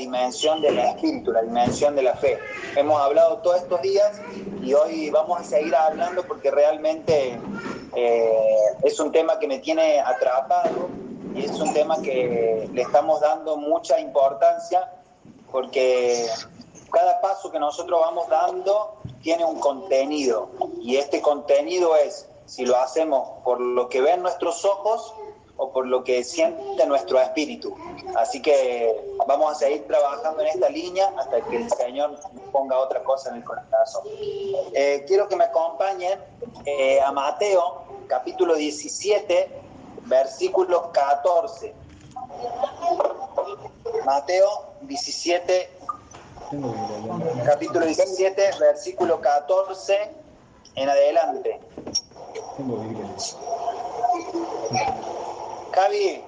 dimensión del espíritu, la dimensión de la fe. Hemos hablado todos estos días y hoy vamos a seguir hablando porque realmente eh, es un tema que me tiene atrapado y es un tema que le estamos dando mucha importancia porque cada paso que nosotros vamos dando tiene un contenido y este contenido es si lo hacemos por lo que ven nuestros ojos o por lo que siente nuestro espíritu. Así que vamos a seguir trabajando en esta línea hasta que el Señor ponga otra cosa en el corazón. Eh, quiero que me acompañen eh, a Mateo, capítulo 17, versículo 14. Mateo 17, capítulo 17, versículo 14 en adelante. Javi,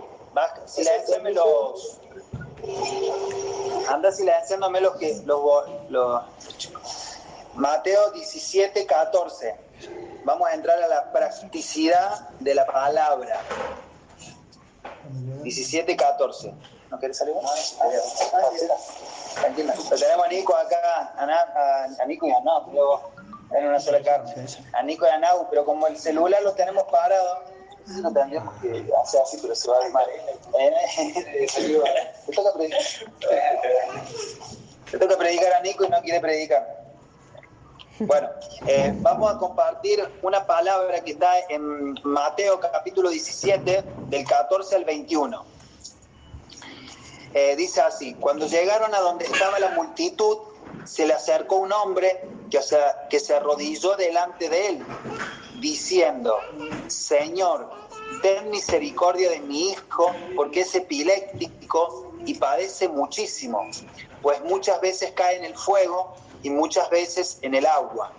silenciame los. Anda silenciándome los que. Los, los, Mateo 17, 14. Vamos a entrar a la practicidad de la palabra. 17, 14. ¿No querés salir vos? Tranquila. Lo tenemos a Nico acá, a, a, Nico y a Nau, en una sola carne. A Nico y a Nau, pero como el celular los tenemos parados no tendríamos que hacer así, pero se va a desmar. Te toca predicar. Te toca predicar a Nico y no quiere predicar. Bueno, eh, vamos a compartir una palabra que está en Mateo capítulo 17, del 14 al 21. Eh, dice así, cuando llegaron a donde estaba la multitud, se le acercó un hombre que, o sea, que se arrodilló delante de él diciendo, Señor, ten misericordia de mi hijo, porque es epiléptico y padece muchísimo, pues muchas veces cae en el fuego y muchas veces en el agua.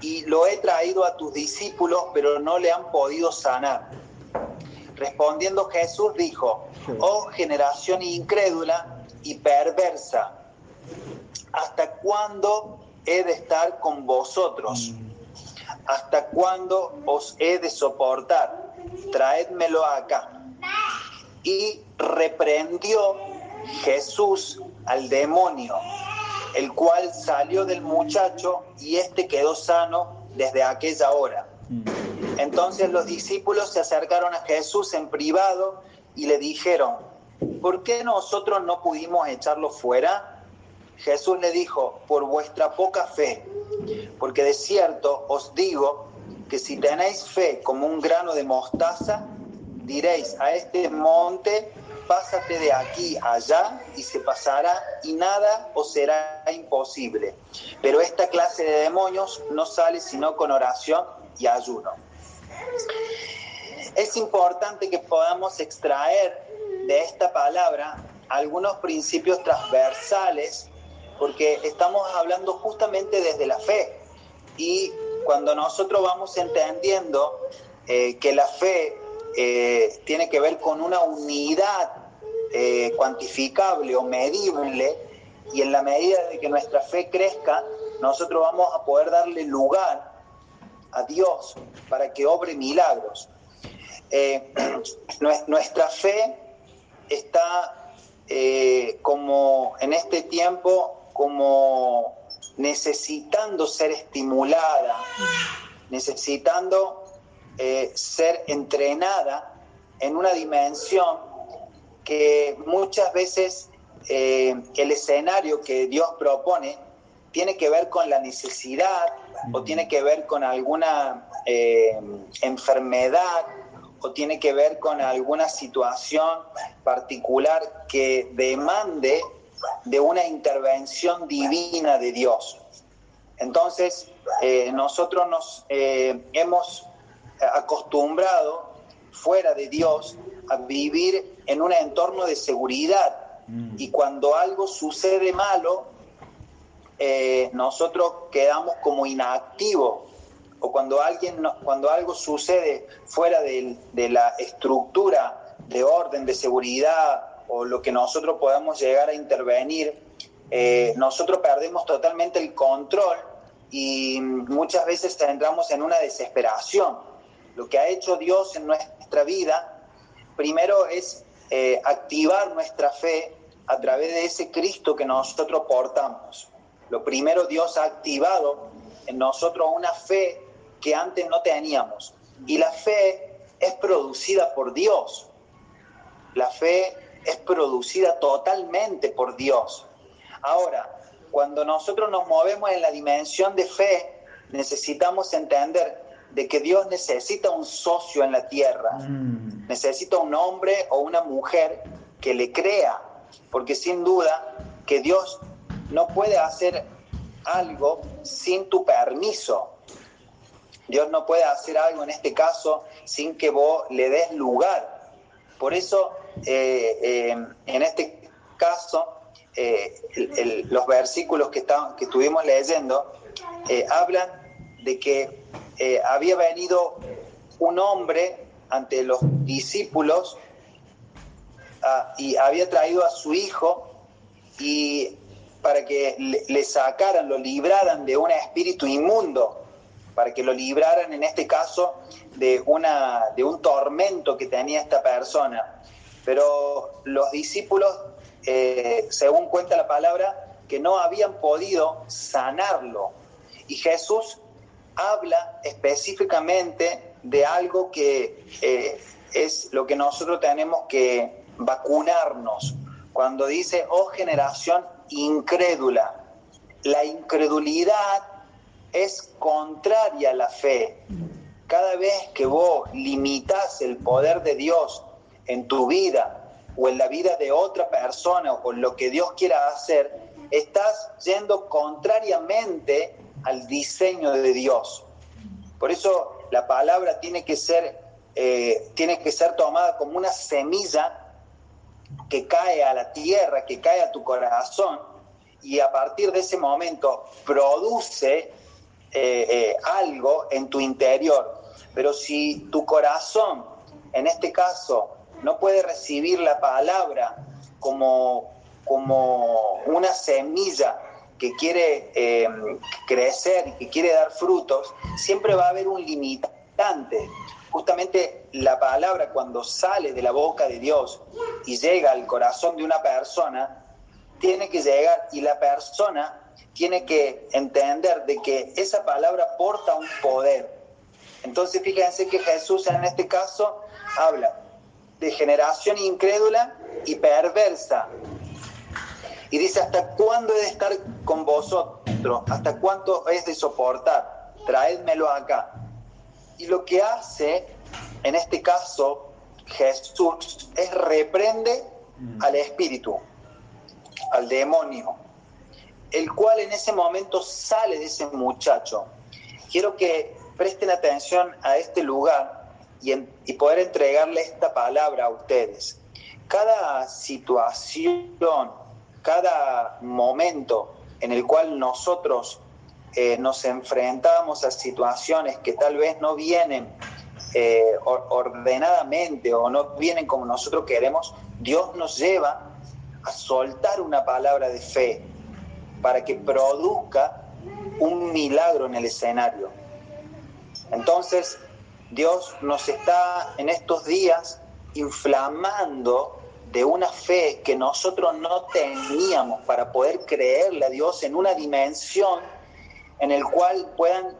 Y lo he traído a tus discípulos, pero no le han podido sanar. Respondiendo Jesús dijo, oh generación incrédula y perversa, ¿hasta cuándo he de estar con vosotros? ¿Hasta cuándo os he de soportar? Traédmelo acá. Y reprendió Jesús al demonio, el cual salió del muchacho y éste quedó sano desde aquella hora. Entonces los discípulos se acercaron a Jesús en privado y le dijeron, ¿por qué nosotros no pudimos echarlo fuera? Jesús le dijo, por vuestra poca fe porque de cierto os digo que si tenéis fe como un grano de mostaza, diréis a este monte, pásate de aquí allá y se pasará y nada os será imposible. Pero esta clase de demonios no sale sino con oración y ayuno. Es importante que podamos extraer de esta palabra algunos principios transversales porque estamos hablando justamente desde la fe. Y cuando nosotros vamos entendiendo eh, que la fe eh, tiene que ver con una unidad eh, cuantificable o medible, y en la medida de que nuestra fe crezca, nosotros vamos a poder darle lugar a Dios para que obre milagros. nuestra fe está como en este tiempo como necesitando ser estimulada, necesitando eh, ser entrenada en una dimensión que muchas veces eh, el escenario que Dios propone tiene que ver con la necesidad o tiene que ver con alguna eh, enfermedad o tiene que ver con alguna situación particular que demande de una intervención divina de Dios. Entonces, eh, nosotros nos eh, hemos acostumbrado fuera de Dios a vivir en un entorno de seguridad mm. y cuando algo sucede malo, eh, nosotros quedamos como inactivos o cuando, alguien, cuando algo sucede fuera de, de la estructura de orden, de seguridad o lo que nosotros podamos llegar a intervenir, eh, nosotros perdemos totalmente el control y muchas veces entramos en una desesperación. Lo que ha hecho Dios en nuestra vida, primero es eh, activar nuestra fe a través de ese Cristo que nosotros portamos. Lo primero, Dios ha activado en nosotros una fe que antes no teníamos. Y la fe es producida por Dios. La fe es producida totalmente por Dios. Ahora, cuando nosotros nos movemos en la dimensión de fe, necesitamos entender de que Dios necesita un socio en la tierra, mm. necesita un hombre o una mujer que le crea, porque sin duda que Dios no puede hacer algo sin tu permiso. Dios no puede hacer algo en este caso sin que vos le des lugar. Por eso, eh, eh, en este caso, eh, los versículos que, que estuvimos leyendo hablan de que había venido un hombre ante los discípulos ah, y había traído a su hijo y para que le, sacaran, lo libraran de un espíritu inmundo, para que lo libraran en este caso de, una, de un tormento que tenía esta persona. Pero los discípulos, eh, según cuenta la palabra, que no habían podido sanarlo. Y Jesús habla específicamente de algo que eh, es lo que nosotros tenemos que vacunarnos. Cuando dice, oh generación incrédula. La incredulidad es contraria a la fe. Cada vez que vos limitas el poder de Dios en tu vida o en la vida de otra persona o en lo que Dios quiera hacer, estás yendo contrariamente al diseño de Dios. Por eso la palabra tiene que ser, eh, tiene que ser tomada como una semilla que cae a la tierra, que cae a tu corazón, y a partir de ese momento produce eh, eh, algo en tu interior. Pero si tu corazón, en este caso, no puede recibir la palabra como, como una semilla que quiere eh, crecer y que quiere dar frutos, siempre va a haber un limitante justamente la palabra cuando sale de la boca de Dios y llega al corazón de una persona, tiene que llegar y la persona tiene que entender de que esa palabra porta un poder. Entonces fíjense que Jesús en este caso habla de generación incrédula y perversa. Y dice, ¿hasta cuándo he de estar con vosotros? ¿Hasta cuánto es de soportar? Traédmelo acá. Y lo que hace, en este caso, Jesús es reprende al espíritu, al demonio, el cual en ese momento sale de ese muchacho. Quiero que presten atención a este lugar y, poder entregarle esta palabra a ustedes. Cada situación, cada momento en el cual nosotros eh, nos enfrentamos a situaciones que tal vez no vienen eh, ordenadamente o no vienen como nosotros queremos, Dios nos lleva a soltar una palabra de fe para que produzca un milagro en el escenario. Entonces, Dios nos está en estos días inflamando de una fe que nosotros no teníamos para poder creerle a Dios en una dimensión en el cual puedan,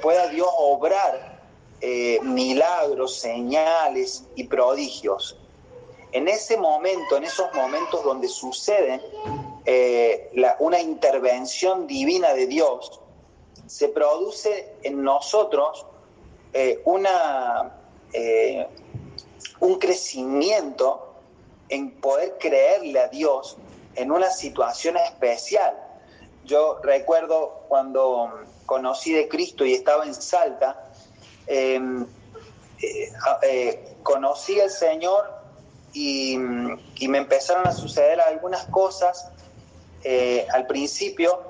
pueda Dios obrar eh, milagros, señales y prodigios. En ese momento, en esos momentos donde sucede eh, una intervención divina de Dios, se produce en nosotros eh, una, un crecimiento en poder creerle a Dios en una situación especial. Yo recuerdo cuando conocí de Cristo y estaba en Salta, em, eh, eh, conocí al Señor y, me empezaron a suceder algunas cosas eh, al principio,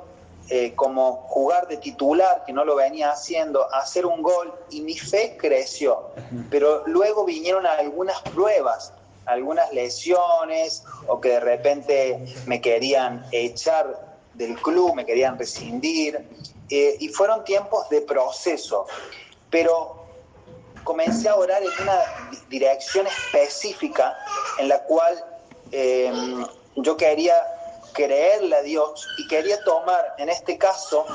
como jugar de titular, que no lo venía haciendo, hacer un gol y mi fe creció. Pero luego vinieron algunas pruebas, algunas lesiones o que de repente me querían echar del club, me querían rescindir, eh, y fueron tiempos de proceso, pero comencé a orar en una dirección específica en la cual em, yo quería creerle a Dios y quería tomar en este caso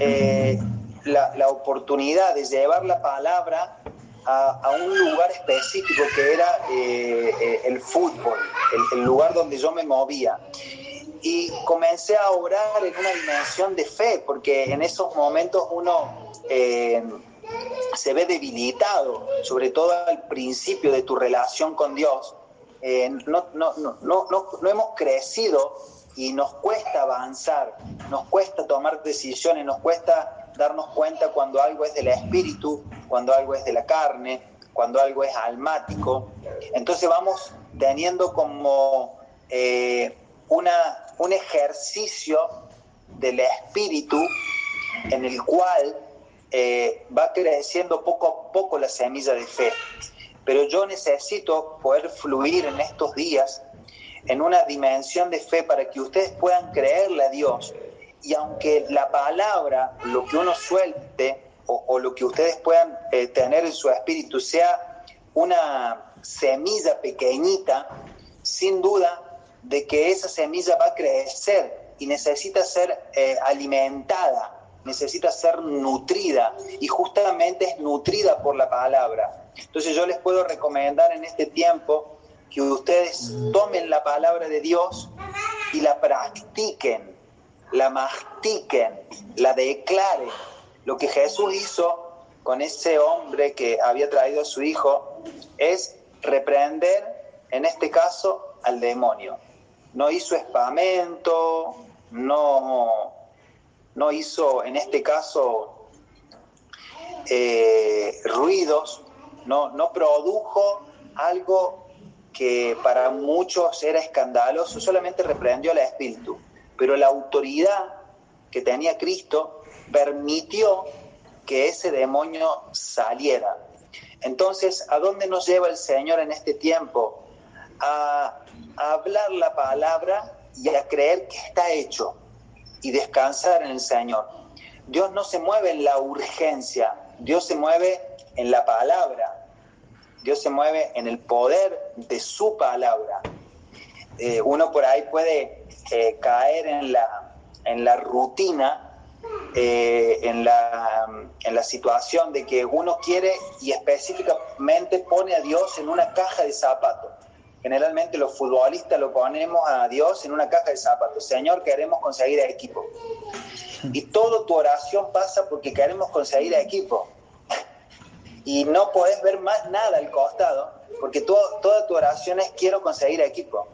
eh, la, oportunidad de llevar la palabra a, un lugar específico que era eh, eh, el fútbol, el, lugar donde yo me movía. Y comencé a orar en una dimensión de fe, porque en esos momentos uno se ve debilitado, sobre todo al principio de tu relación con Dios. no, no, no, no, no hemos crecido y nos cuesta avanzar, nos cuesta tomar decisiones, nos cuesta darnos cuenta cuando algo es del espíritu, cuando algo es de la carne, cuando algo es almático. Entonces vamos teniendo como eh, una, un ejercicio del espíritu en el cual eh, va creciendo poco a poco la semilla de fe. Pero yo necesito poder fluir en estos días en una dimensión de fe para que ustedes puedan creerle a Dios. Y aunque la palabra, lo que uno suelte o, lo que ustedes puedan eh, tener en su espíritu sea una semilla pequeñita, sin duda de que esa semilla va a crecer y necesita ser eh, alimentada, necesita ser nutrida y justamente es nutrida por la palabra. Entonces yo les puedo recomendar en este tiempo que ustedes tomen la palabra de Dios y la practiquen, la mastiquen, la declaren. Lo que Jesús hizo con ese hombre que había traído a su hijo es reprender, en este caso, al demonio. No hizo espamento, no, no hizo, en este caso, eh, ruidos, no, no produjo algo que para muchos era escandaloso, solamente reprendió al espíritu, pero la autoridad que tenía Cristo permitió que ese demonio saliera. Entonces, ¿a dónde nos lleva el Señor en este tiempo? A, hablar la palabra y a creer que está hecho y descansar en el Señor. Dios no se mueve en la urgencia, Dios se mueve en la palabra, Dios se mueve en el poder de su palabra. Eh, uno por ahí puede eh, caer en la, en la rutina, eh, en, la, en la situación de que uno quiere y específicamente pone a Dios en una caja de zapatos. Generalmente los futbolistas lo ponemos a Dios en una caja de zapatos. Señor, queremos conseguir equipo. Y toda tu oración pasa porque queremos conseguir equipo y no podés ver más nada al costado, porque toda tu oración es quiero conseguir equipo.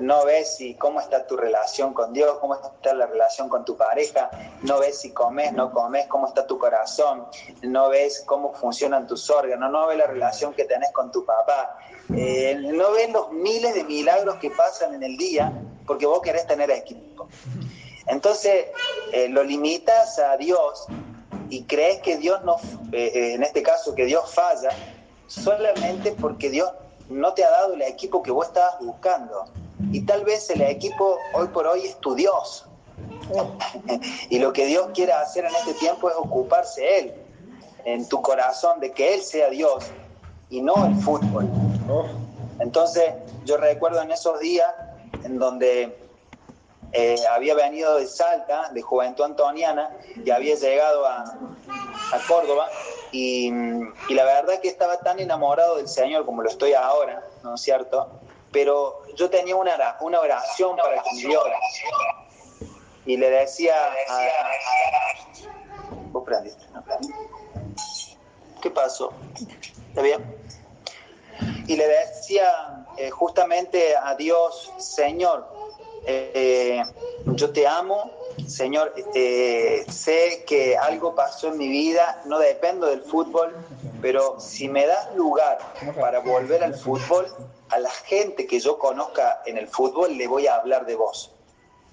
No ves si cómo está tu relación con Dios, cómo está la relación con tu pareja, no ves si comes, no comes, cómo está tu corazón, no ves cómo funcionan tus órganos, no ves la relación que tenés con tu papá, eh, no ves los miles de milagros que pasan en el día porque vos querés tener equipo. Entonces, eh, lo limitas a Dios y crees que Dios no, eh, eh, en este caso, que Dios falla, solamente porque Dios no te ha dado el equipo que vos estabas buscando. Y tal vez el equipo hoy por hoy es tu Dios. y lo que Dios quiere hacer en este tiempo es ocuparse Él, en tu corazón, de que Él sea Dios y no el fútbol. Entonces, yo recuerdo en esos días en donde eh, había venido de Salta, de Juventud Antoniana, y había llegado a, Córdoba, y, la verdad que estaba tan enamorado del Señor como lo estoy ahora, ¿no es cierto? Pero yo tenía una, una oración para con Dios, y le decía a... ¿Vos prendiste? ¿Qué pasó? ¿Está bien? Y le decía eh, justamente a Dios, Señor, eh, yo te amo, Señor, eh, sé que algo pasó en mi vida, no dependo del fútbol, pero si me das lugar para volver al fútbol, a la gente que yo conozca en el fútbol le voy a hablar de vos.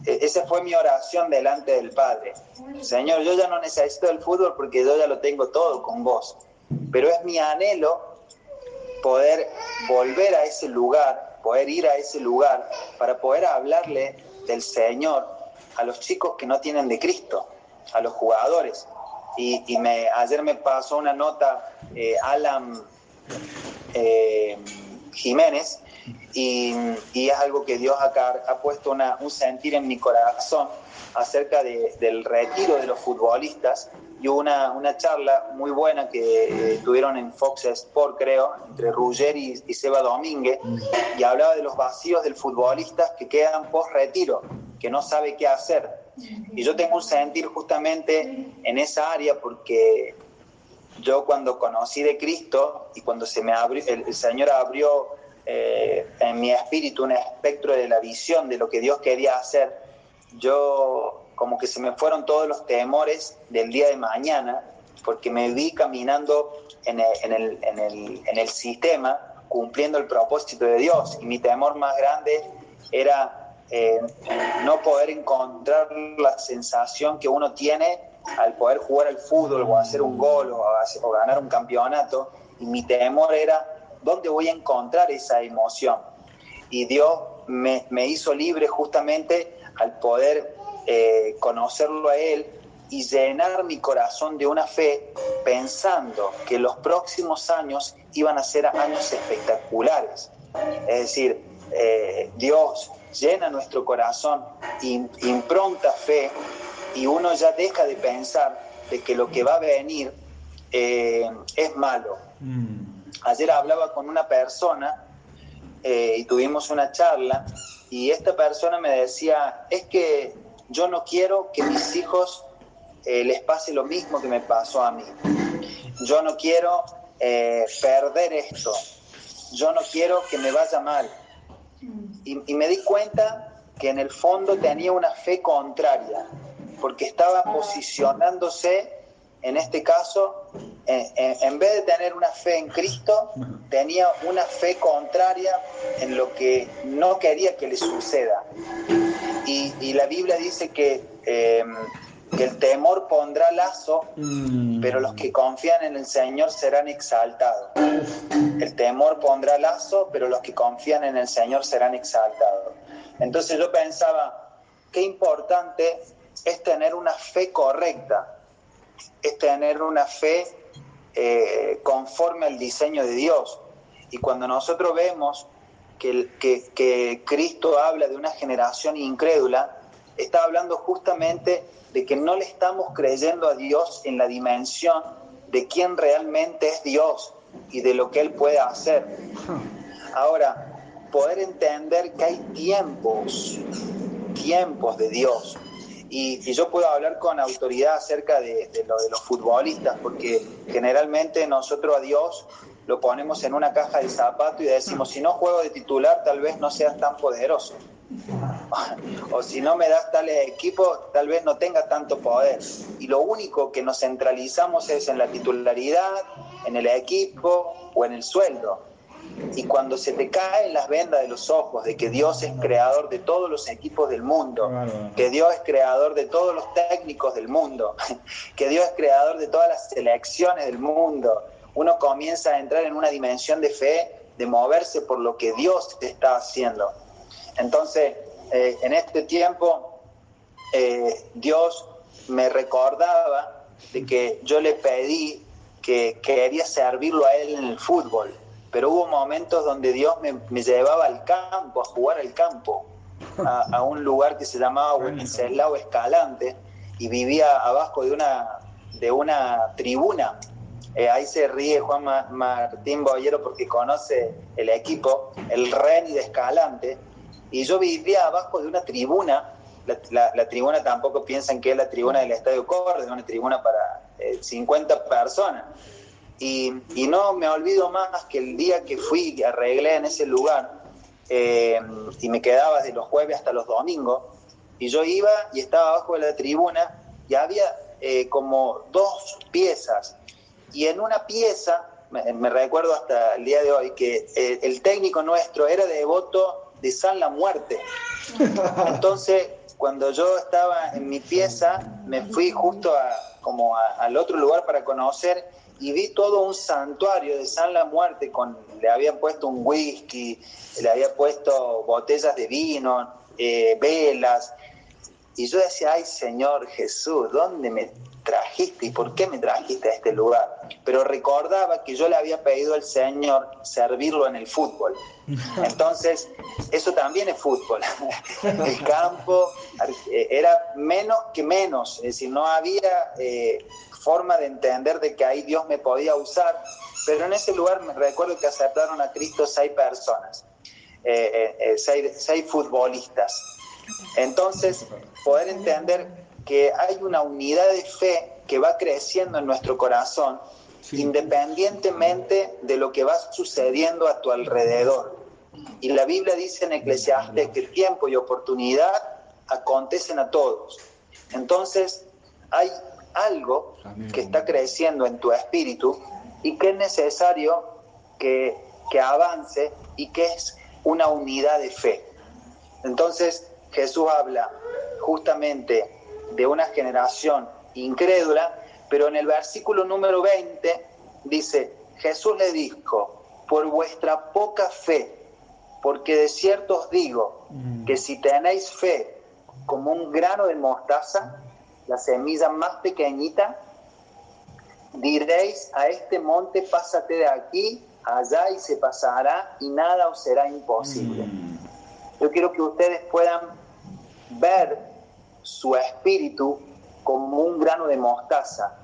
E, esa fue mi oración delante del Padre. Señor, yo ya no necesito el fútbol porque yo ya lo tengo todo con vos, pero es mi anhelo poder volver a ese lugar poder ir a ese lugar para poder hablarle del Señor a los chicos que no tienen de Cristo, a los jugadores. Y, me, ayer me pasó una nota eh, Alan eh, Jiménez Y, es algo que Dios ha, ha puesto una, un sentir en mi corazón acerca del retiro de los futbolistas y hubo una, una charla muy buena que eh, tuvieron en Fox Sport, creo, entre Rugger y, Seba Domínguez, y hablaba de los vacíos del futbolista que quedan post retiro, que no sabe qué hacer. Y yo tengo un sentir justamente en esa área porque yo cuando conocí de Cristo y cuando se me abrió, el, Señor abrió eh, en mi espíritu un espectro de la visión de lo que Dios quería hacer, yo como que se me fueron todos los temores del día de mañana, porque me vi caminando en el, sistema, cumpliendo el propósito de Dios. Y mi temor más grande era eh, no poder encontrar la sensación que uno tiene al poder jugar al fútbol o hacer un gol o, ganar un campeonato. Y mi temor era, ¿dónde voy a encontrar esa emoción? Y Dios me hizo libre justamente al poder eh, conocerlo a Él y llenar mi corazón de una fe pensando que los próximos años iban a ser años espectaculares. Es decir, eh, Dios llena nuestro corazón, impronta fe y uno ya deja de pensar de que lo que va a venir eh, es malo. Mm. Ayer hablaba con una persona y tuvimos una charla y esta persona me decía, es que yo no quiero que mis hijos eh, les pase lo mismo que me pasó a mí. Yo no quiero eh, perder esto. Yo no quiero que me vaya mal. Y, me di cuenta que en el fondo tenía una fe contraria, porque estaba posicionándose, en este caso, en, vez de tener una fe en Cristo, tenía una fe contraria en lo que no quería que le suceda. Y, la Biblia dice que, eh, que, el temor pondrá lazo, mm. pero los que confían en el Señor serán exaltados. El temor pondrá lazo, pero los que confían en el Señor serán exaltados. Entonces yo pensaba, qué importante es tener una fe correcta, es tener una fe eh, conforme al diseño de Dios. Y cuando nosotros vemos que, Cristo habla de una generación incrédula, está hablando justamente de que no le estamos creyendo a Dios en la dimensión de quién realmente es Dios y de lo que Él puede hacer. Ahora, poder entender que hay tiempos, tiempos de Dios. Y, yo puedo hablar con autoridad acerca de, lo de los futbolistas, porque generalmente nosotros a Dios lo ponemos en una caja de zapato y decimos, si no juego de titular, tal vez no seas tan poderoso. o si no me das tal equipo, tal vez no tenga tanto poder. Y lo único que nos centralizamos es en la titularidad, en el equipo o en el sueldo. Y cuando se te caen las vendas de los ojos de que Dios es creador de todos los equipos del mundo, que Dios es creador de todos los técnicos del mundo, que Dios es creador de todas las selecciones del mundo, uno comienza a entrar en una dimensión de fe, de moverse por lo que Dios está haciendo. Entonces, eh, en este tiempo, eh, Dios me recordaba de que yo le pedí que quería servirlo a Él en el fútbol, pero hubo momentos donde Dios me, llevaba al campo, a jugar al campo, a, un lugar que se llamaba Wenceslao Escalante, y vivía abajo de una, de una tribuna eh, ahí se ríe Juan Martín Boyero porque conoce el equipo, el Reni de Escalante, y yo vivía abajo de una tribuna, la, tribuna tampoco piensan que es la tribuna del Estadio Córdoba, una tribuna para 50 eh, personas. Y, no me olvido más que el día que fui y arreglé en ese lugar, eh, y me quedaba de los jueves hasta los domingos, y yo iba y estaba abajo de la tribuna y había como dos piezas y en una pieza, me, recuerdo hasta el día de hoy, que eh, el, técnico nuestro era devoto de San la Muerte. Entonces, cuando yo estaba en mi pieza, me fui justo a, como al otro lugar para conocer y vi todo un santuario de San la Muerte, con, le habían puesto un whisky, le había puesto botellas de vino, eh, velas, y yo decía, ay Señor Jesús, ¿dónde me trajiste y por qué me trajiste a este lugar. Pero recordaba que yo le había pedido al Señor servirlo en el fútbol. Entonces, eso también es fútbol. El campo eh, era menos que menos, es decir, no había eh, forma de entender de que ahí Dios me podía usar, pero en ese lugar me recuerdo que aceptaron a Cristo seis personas, eh, seis, seis futbolistas. Entonces, poder entender que hay una unidad de fe que va creciendo en nuestro corazón, independientemente de lo que va sucediendo a tu alrededor. Y la Biblia dice en Eclesiastes que tiempo y oportunidad acontecen a todos. Entonces, hay algo que está creciendo en tu espíritu y que es necesario que, que avance y que es una unidad de fe. Entonces, Jesús habla justamente de una generación incrédula, pero en el versículo número 20 dice, Jesús le dijo, por vuestra poca fe, porque de cierto os digo mm. que si tenéis fe como un grano de mostaza, la semilla más pequeñita, diréis a este monte, pásate de aquí, allá y se pasará y nada os será imposible. Mm. Yo quiero que ustedes puedan ver su espíritu como un grano de mostaza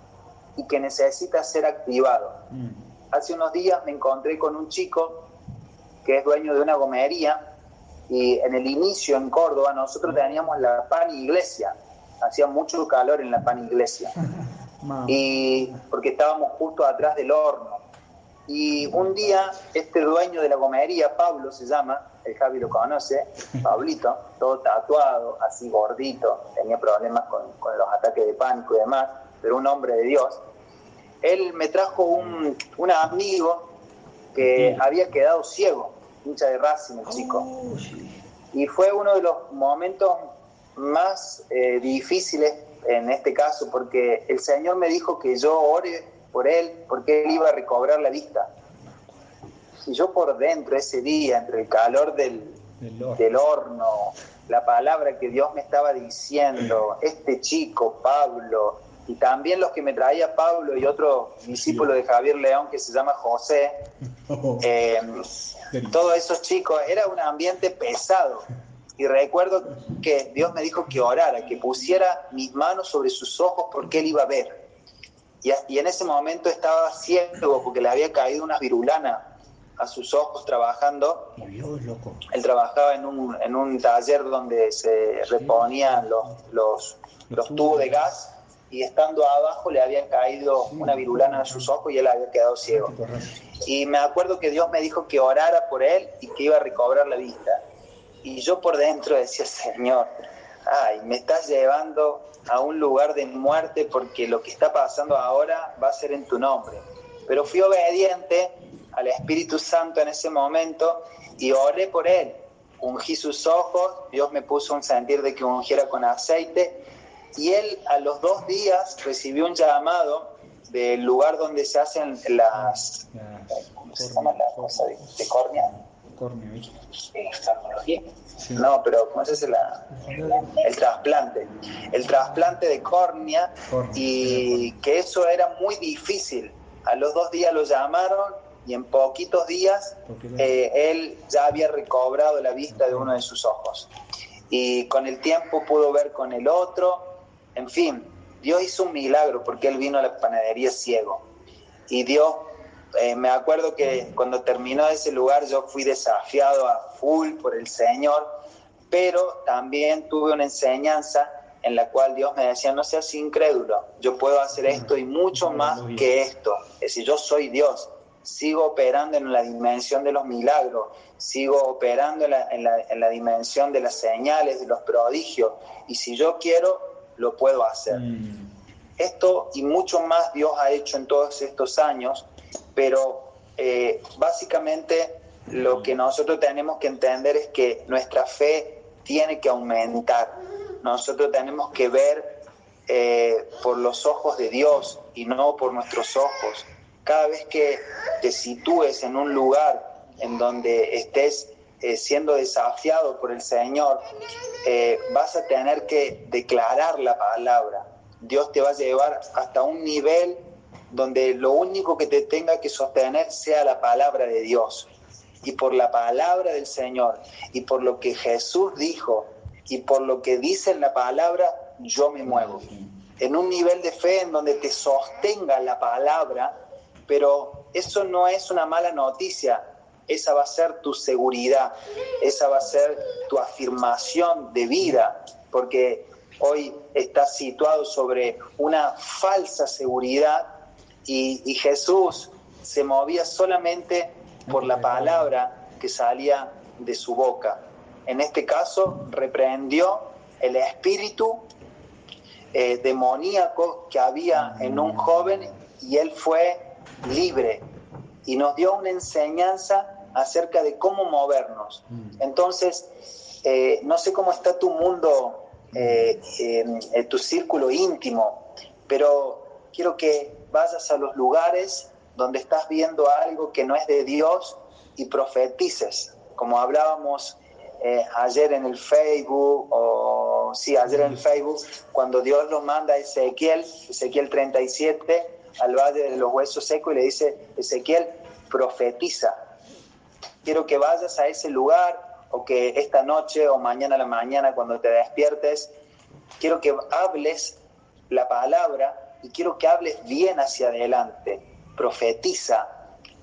y que necesita ser activado. Mm. Hace unos días me encontré con un chico que es dueño de una gomería y en el inicio en Córdoba nosotros mm. teníamos la pan iglesia, hacía mucho calor en la pan iglesia y porque estábamos justo atrás del horno. Y un día este dueño de la gomería, Pablo se llama, el Javi lo conoce, Pablito, todo tatuado, así gordito, tenía problemas con, los ataques de pánico y demás, pero un hombre de Dios. Él me trajo un, amigo que había quedado ciego, hincha de Racing, el chico. Oh, y fue uno de los momentos más eh, difíciles en este caso, porque el Señor me dijo que yo ore por él, porque él iba a recobrar la vista. Y yo por dentro ese día, entre el calor del, del, horno. la palabra que Dios me estaba diciendo, este chico, Pablo, y también los que me traía Pablo y otro discípulo de Javier León que se llama José, eh, todos esos chicos, era un ambiente pesado. Y recuerdo que Dios me dijo que orara, que pusiera mis manos sobre sus ojos porque él iba a ver. Y, y en ese momento estaba ciego porque le había caído una virulana a sus ojos trabajando. Él trabajaba en un, en un taller donde se reponían los, los, los tubos de gas y estando abajo le había caído una virulana a sus ojos y él había quedado ciego. Y me acuerdo que Dios me dijo que orara por él y que iba a recobrar la vista. Y yo por dentro decía, Señor, ay, me estás llevando a un lugar de muerte porque lo que está pasando ahora va a ser en tu nombre. Pero fui obediente al Espíritu Santo en ese momento y oré por él. Ungí sus ojos, Dios me puso un sentir de que ungiera con aceite y él a los dos días recibió un llamado del lugar donde se hacen las... ¿Cómo se llama la cosa de, de córnea? No, pero ¿cómo se hace la, el trasplante? El trasplante de córnea y que eso era muy difícil. A los dos días lo llamaron y en poquitos días eh, él ya había recobrado la vista de uno de sus ojos. Y con el tiempo pudo ver con el otro, en fin, Dios hizo un milagro porque él vino a la panadería ciego. Y Dios, eh, me acuerdo que cuando terminó ese lugar yo fui desafiado a full por el Señor, pero también tuve una enseñanza en la cual Dios me decía, no seas incrédulo, yo puedo hacer esto y mucho más que esto. Es decir, yo soy Dios, sigo operando en la dimensión de los milagros, sigo operando en la, dimensión de las señales, de los prodigios, y si yo quiero, lo puedo hacer. Mm. Esto y mucho más Dios ha hecho en todos estos años, pero eh, básicamente lo que nosotros tenemos que entender es que nuestra fe tiene que aumentar. Nosotros tenemos que ver eh, por los ojos de Dios y no por nuestros ojos cada vez que te sitúes en un lugar en donde estés eh, siendo desafiado por el Señor, eh, vas a tener que declarar la palabra. Dios te va a llevar hasta un nivel donde lo único que te tenga que sostener sea la palabra de Dios. Y por la palabra del Señor y por lo que Jesús dijo y por lo que dice en la palabra, yo me muevo. En un nivel de fe en donde te sostenga la palabra, pero eso no es una mala noticia, esa va a ser tu seguridad, esa va a ser tu afirmación de vida, porque hoy estás situado sobre una falsa seguridad y, Jesús se movía solamente por la palabra que salía de su boca. En este caso, reprendió el espíritu eh, demoníaco que había en un joven y él fue libre y nos dio una enseñanza acerca de cómo movernos. Entonces, eh, no sé cómo está tu mundo, eh, tu círculo íntimo, pero quiero que vayas a los lugares donde estás viendo algo que no es de Dios y profetices, como hablábamos eh, ayer en el Facebook, o sí, ayer en el Facebook, cuando Dios lo manda a Ezequiel, Ezequiel 37, al valle de los huesos secos y le dice, Ezequiel, profetiza. Quiero que vayas a ese lugar o que esta noche o mañana a la mañana cuando te despiertes, quiero que hables la palabra y quiero que hables bien hacia adelante, profetiza,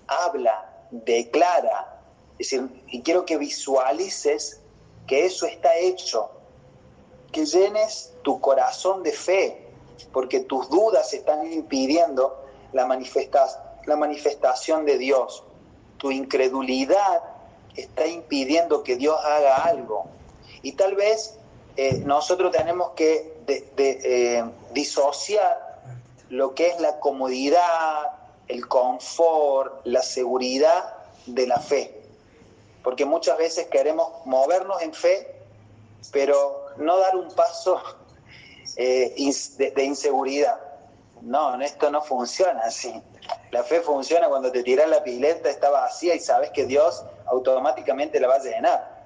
habla, declara, es decir, y quiero que visualices que eso está hecho, que llenes tu corazón de fe, porque tus dudas están impidiendo la, la manifestación de Dios, tu incredulidad está impidiendo que Dios haga algo. Y tal vez eh, nosotros tenemos que eh, disociar lo que es la comodidad, el confort, la seguridad de la fe. Porque muchas veces queremos movernos en fe, pero no dar un paso eh, de, inseguridad. No, esto no funciona así. La fe funciona cuando te tiras la pileta, está vacía y sabes que Dios automáticamente la va a llenar.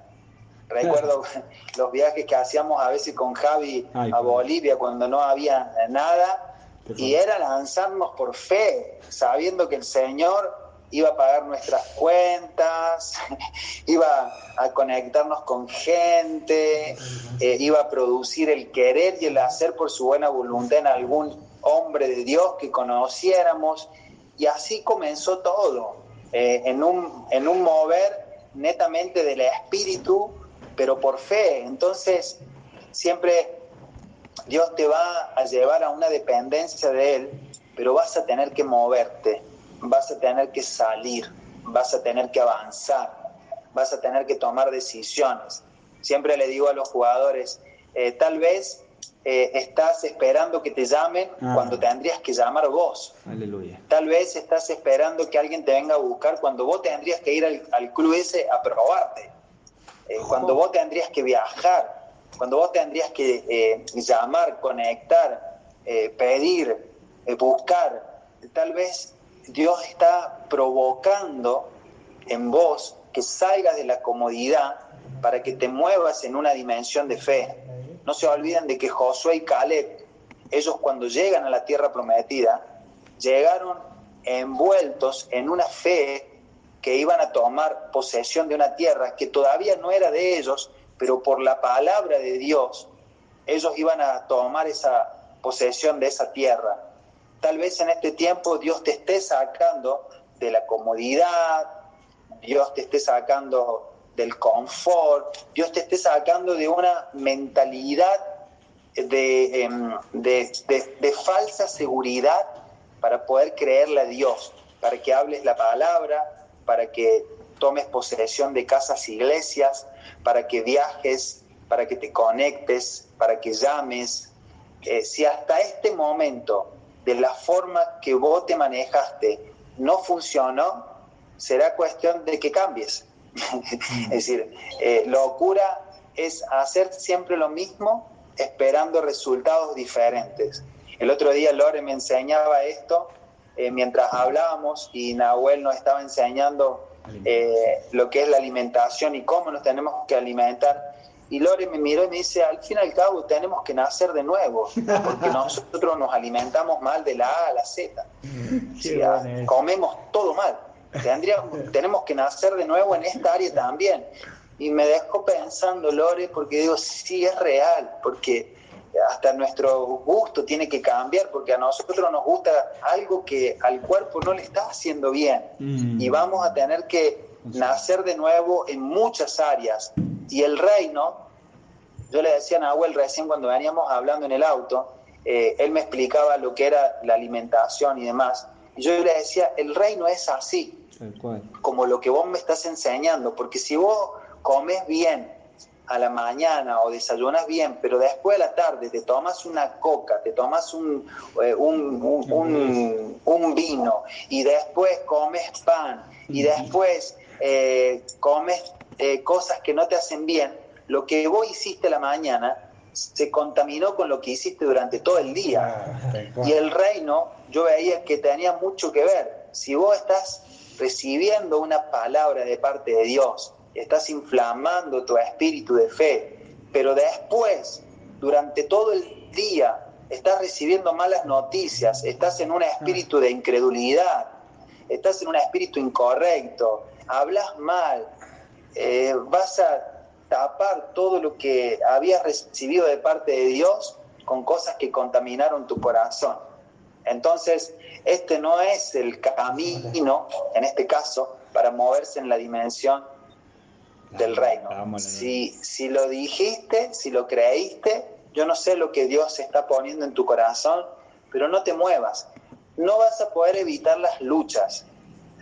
Recuerdo los viajes que hacíamos a veces con Javi a Bolivia cuando no había nada y era lanzarnos por fe, sabiendo que el Señor iba a pagar nuestras cuentas, iba a conectarnos con gente, eh, iba a producir el querer y el hacer por su buena voluntad en algún hombre de Dios que conociéramos. Y así comenzó todo, eh, en, un, en un mover netamente del espíritu, pero por fe. Entonces, siempre Dios te va a llevar a una dependencia de Él, pero vas a tener que moverte, vas a tener que salir, vas a tener que avanzar, vas a tener que tomar decisiones. Siempre le digo a los jugadores, eh, tal vez eh, estás esperando que te llamen ah. cuando tendrías que llamar vos. Aleluya. Tal vez estás esperando que alguien te venga a buscar cuando vos tendrías que ir al, club ese a probarte. Eh, cuando vos tendrías que viajar, cuando vos tendrías que llamar, conectar, pedir, buscar, tal vez Dios está provocando en vos que salgas de la comodidad para que te muevas en una dimensión de fe. No se olviden de que Josué y Caleb, ellos cuando llegan a la tierra prometida, llegaron envueltos en una fe que iban a tomar posesión de una tierra que todavía no era de ellos, pero por la palabra de Dios ellos iban a tomar esa posesión de esa tierra. Tal vez en este tiempo Dios te esté sacando de la comodidad, Dios te esté sacando del confort, Dios te esté sacando de una mentalidad de, em, de, falsa seguridad para poder creerle a Dios, para que hables la palabra, para que tomes posesión de casas, iglesias, para que viajes, para que te conectes, para que llames. Eh, si hasta este momento, de la forma que vos te manejaste, no funcionó, será cuestión de que cambies. es decir, eh, locura es hacer siempre lo mismo esperando resultados diferentes. El otro día Lore me enseñaba esto eh, mientras hablábamos y Nahuel nos estaba enseñando eh, lo que es la alimentación y cómo nos tenemos que alimentar. Y Lore me miró y me dice, al fin y al cabo tenemos que nacer de nuevo, porque nosotros nos alimentamos mal de la A a la Z. comemos todo mal. Tendríamos, tenemos que nacer de nuevo en esta área también. Y me dejó pensando, Lore, porque digo, sí, es real, porque hasta nuestro gusto tiene que cambiar, porque a nosotros nos gusta algo que al cuerpo no le está haciendo bien. Mm. Y vamos a tener que nacer de nuevo en muchas áreas. Y el reino, yo le decía a Nahuel recién cuando veníamos hablando en el auto, eh, él me explicaba lo que era la alimentación y demás. Y yo le decía, el reino es así, como lo que vos me estás enseñando, porque si vos comes bien a la mañana o desayunas bien, pero después de la tarde te tomas una coca, te tomas un, eh, un, vino y después comes pan y después eh, comes eh, cosas que no te hacen bien, lo que vos hiciste la mañana se contaminó con lo que hiciste durante todo el día. Ah, y el reino, yo veía que tenía mucho que ver. Si vos estás recibiendo una palabra de parte de Dios, estás inflamando tu espíritu de fe, pero después, durante todo el día, estás recibiendo malas noticias, estás en un espíritu de incredulidad, estás en un espíritu incorrecto, hablas mal, eh, vas a tapar todo lo que habías recibido de parte de Dios con cosas que contaminaron tu corazón. Entonces, este no es el camino, en este caso, para moverse en la dimensión del reino. Si, si lo dijiste, si lo creíste, yo no sé lo que Dios está poniendo en tu corazón, pero no te muevas. No vas a poder evitar las luchas.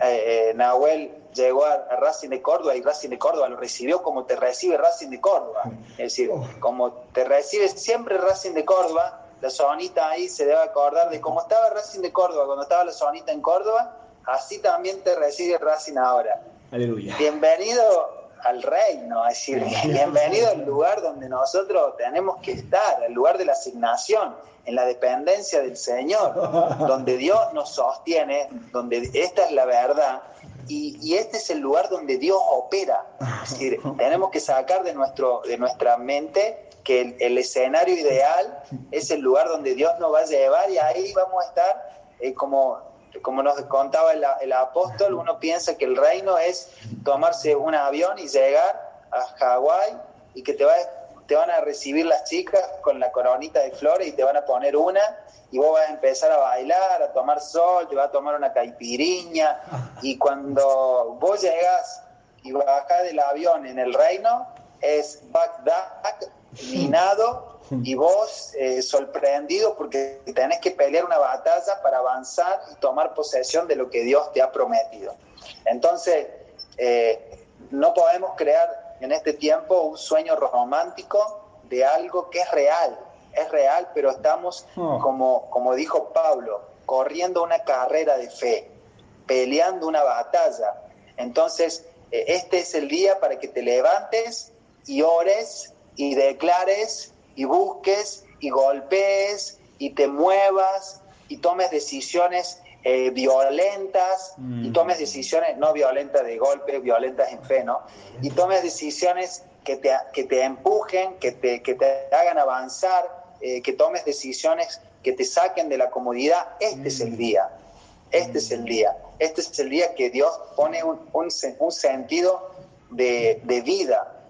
Eh, eh, Nahuel llegó a, Racing de Córdoba y Racing de Córdoba lo recibió como te recibe Racing de Córdoba. Es decir, como te recibe siempre Racing de Córdoba, la zonita ahí se debe acordar de cómo estaba Racing de Córdoba cuando estaba la zonita en Córdoba, así también te recibe Racing ahora. Aleluya. Bienvenido al reino, es decir, bienvenido al lugar donde nosotros tenemos que estar, al lugar de la asignación, en la dependencia del Señor, donde Dios nos sostiene, donde esta es la verdad, y, este es el lugar donde Dios opera. Es decir, tenemos que sacar de, nuestro, de nuestra mente que el, escenario ideal es el lugar donde Dios nos va a llevar y ahí vamos a estar eh, como como nos contaba el, apóstol, uno piensa que el reino es tomarse un avión y llegar a Hawái y que te, va, te van a recibir las chicas con la coronita de flores y te van a poner una y vos vas a empezar a bailar, a tomar sol, te vas a tomar una caipiriña y cuando vos llegas y bajás del avión en el reino es Bagdad minado y vos eh, sorprendido porque tenés que pelear una batalla para avanzar y tomar posesión de lo que Dios te ha prometido. Entonces, eh, no podemos crear en este tiempo un sueño romántico de algo que es real, es real, pero estamos, oh. como, como dijo Pablo, corriendo una carrera de fe, peleando una batalla. Entonces, eh, este es el día para que te levantes y ores y declares y busques y golpees y te muevas y tomes decisiones eh, violentas y mm. tomes decisiones no violentas de golpe, violentas en fe, ¿no? Y tomes decisiones que te, que te empujen, que te, que te hagan avanzar, eh, que tomes decisiones que te saquen de la comodidad. Este es el mm. día, este es el mm. día, este es el día que Dios pone un, un, un sentido de, de vida.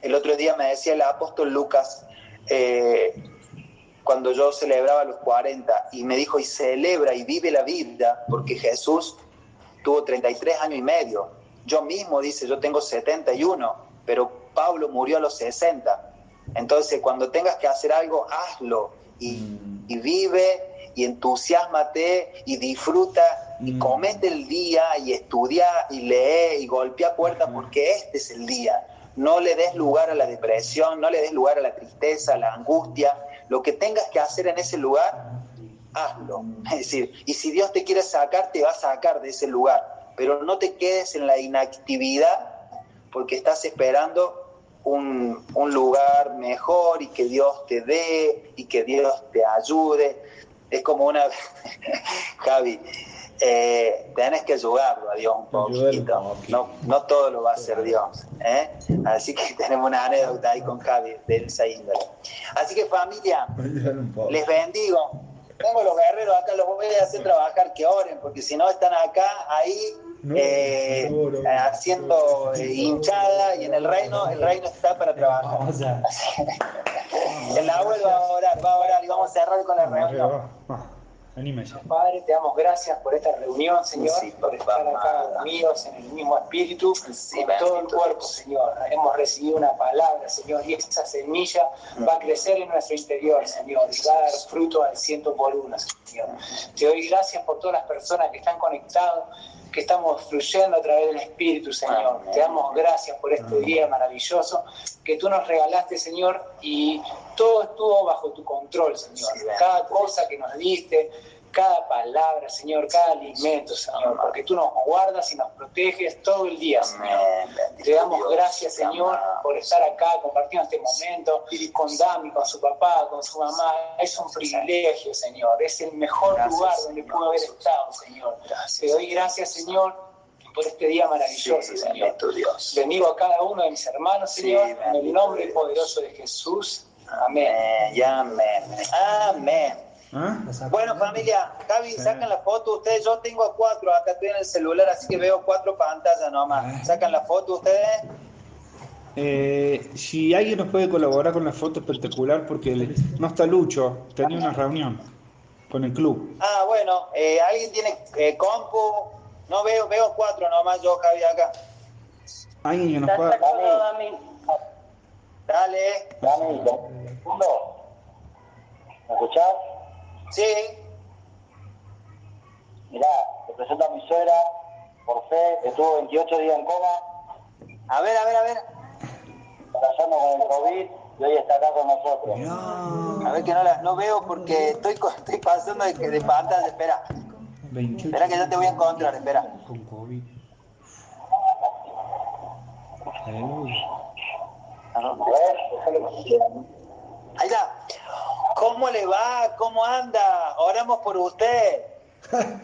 El otro día me decía el apóstol Lucas, eh, cuando yo celebraba los 40 y me dijo, y celebra y vive la vida, porque Jesús tuvo 33 años y medio. Yo mismo dice, yo tengo 71, pero Pablo murió a los 60. Entonces, cuando tengas que hacer algo, hazlo y, mm. vive y entusiasmate y disfruta y mm. comete el día y estudia y lee y golpea puertas porque este es el día no le des lugar a la depresión, no le des lugar a la tristeza, a la angustia. Lo que tengas que hacer en ese lugar, hazlo. Es decir, y si Dios te quiere sacar, te va a sacar de ese lugar. Pero no te quedes en la inactividad porque estás esperando un, lugar mejor y que Dios te dé y que Dios te ayude. Es como una, Javi, eh, tenés que ayudarlo a Dios un poquito. No, no todo lo va a hacer Dios. ¿eh? Así que tenemos una anécdota ahí con Javi de esa índole. Así que familia, les bendigo. Tengo los guerreros acá, los voy a hacer trabajar que oren, porque si no están acá, ahí eh, haciendo eh, hinchada y en el reino, el reino está para trabajar. el abuelo va a orar, va a orar y vamos a cerrar con la reunión. Padre, te damos gracias por esta reunión, Señor, por estar acá unidos en el mismo espíritu, con todo el cuerpo, Señor. Hemos recibido una palabra, Señor, y esa semilla va a crecer en nuestro interior, Señor, y va a dar fruto al ciento por uno, Señor. Te doy gracias por todas las personas que están conectadas que estamos fluyendo a través del Espíritu, Señor. Te damos gracias por este día maravilloso que tú nos regalaste, Señor, y todo estuvo bajo tu control, Señor. Cada cosa que nos diste, cada palabra, Señor, cada alimento, Señor, porque tú nos guardas y nos proteges todo el día, Señor. Te damos gracias, Señor, por estar acá compartiendo este momento con Dami, con su papá, con su mamá. Es un privilegio, Señor. Es el mejor lugar donde puedo haber estado, Señor. Te doy gracias, Señor, por este día maravilloso, Señor. Bendigo a cada uno de mis hermanos, Señor, en el nombre poderoso de Jesús. Amén. Amén. Amén. ¿Ah? Bueno, familia, Javi, sacan la foto ustedes. Yo tengo a cuatro, acá estoy en el celular, así que veo cuatro pantallas nomás. Ah. ¿Sacan la foto ustedes? Eh, si alguien nos puede colaborar con la foto espectacular, porque no está Lucho, tenía una reunión con el club. Ah, bueno, eh, ¿alguien tiene eh, compu? No veo, veo cuatro nomás yo, Javi, acá. ¿Alguien que nos pueda...? Dale. Dale. ¿Me escuchás? Sí. Mirá, te presento a mi suegra, por fe, estuvo 28 días en coma. A ver, a ver, a ver. Pasando con el COVID y hoy está acá con nosotros. A ver que no la no veo porque estoy, estoy pasando de, de pantalla, espera. Espera que ya te voy a encontrar, espera. Con COVID. Ahí está. ¿Cómo le va? ¿Cómo anda? Oramos por usted.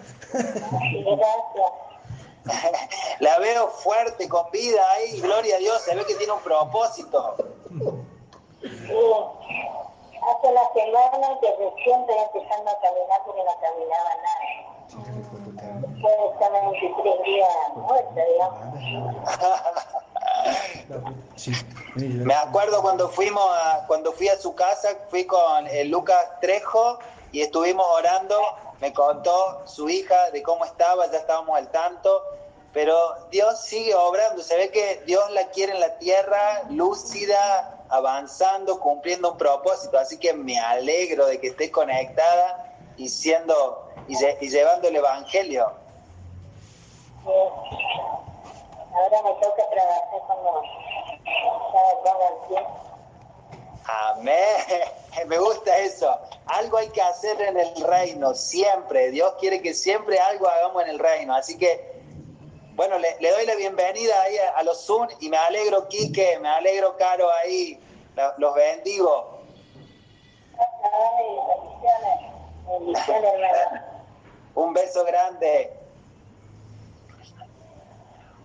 La veo fuerte, con vida ahí, gloria a Dios, se ve que tiene un propósito. Sí, hace la semana que recién estoy empezando a caminar porque no caminaba nada. Después de estar 23 días muerta, digamos. Me acuerdo cuando fuimos a, cuando fui a su casa, fui con el Lucas Trejo y estuvimos orando, me contó su hija de cómo estaba, ya estábamos al tanto, pero Dios sigue obrando, se ve que Dios la quiere en la tierra, lúcida, avanzando, cumpliendo un propósito, así que me alegro de que esté conectada y siendo y, llevando el evangelio. Ahora me toca trabajar como Amén. Me gusta eso. Algo en el reino, siempre. Dios quiere que siempre algo hagamos en el reino. Así que, bueno, le, doy la bienvenida ahí a, los Zoom y me alegro, Quique, me alegro, Caro, ahí. Los bendigo. Un beso grande.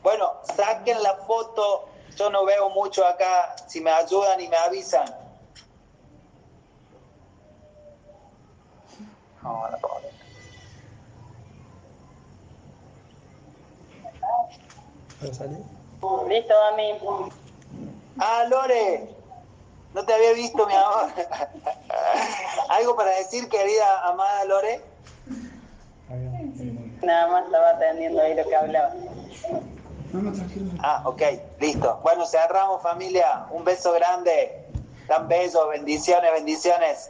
Bueno, saquen la foto. Yo no veo mucho acá. Si me ayudan y me avisan. Listo, mí. Ah, Lore. No te había visto, mi amor. ¿Algo para decir, querida amada Lore? Nada más estaba atendiendo ahí lo que hablaba. Ah, ok, listo. Bueno, cerramos familia. Un beso grande. Tan bello. Bendiciones, bendiciones.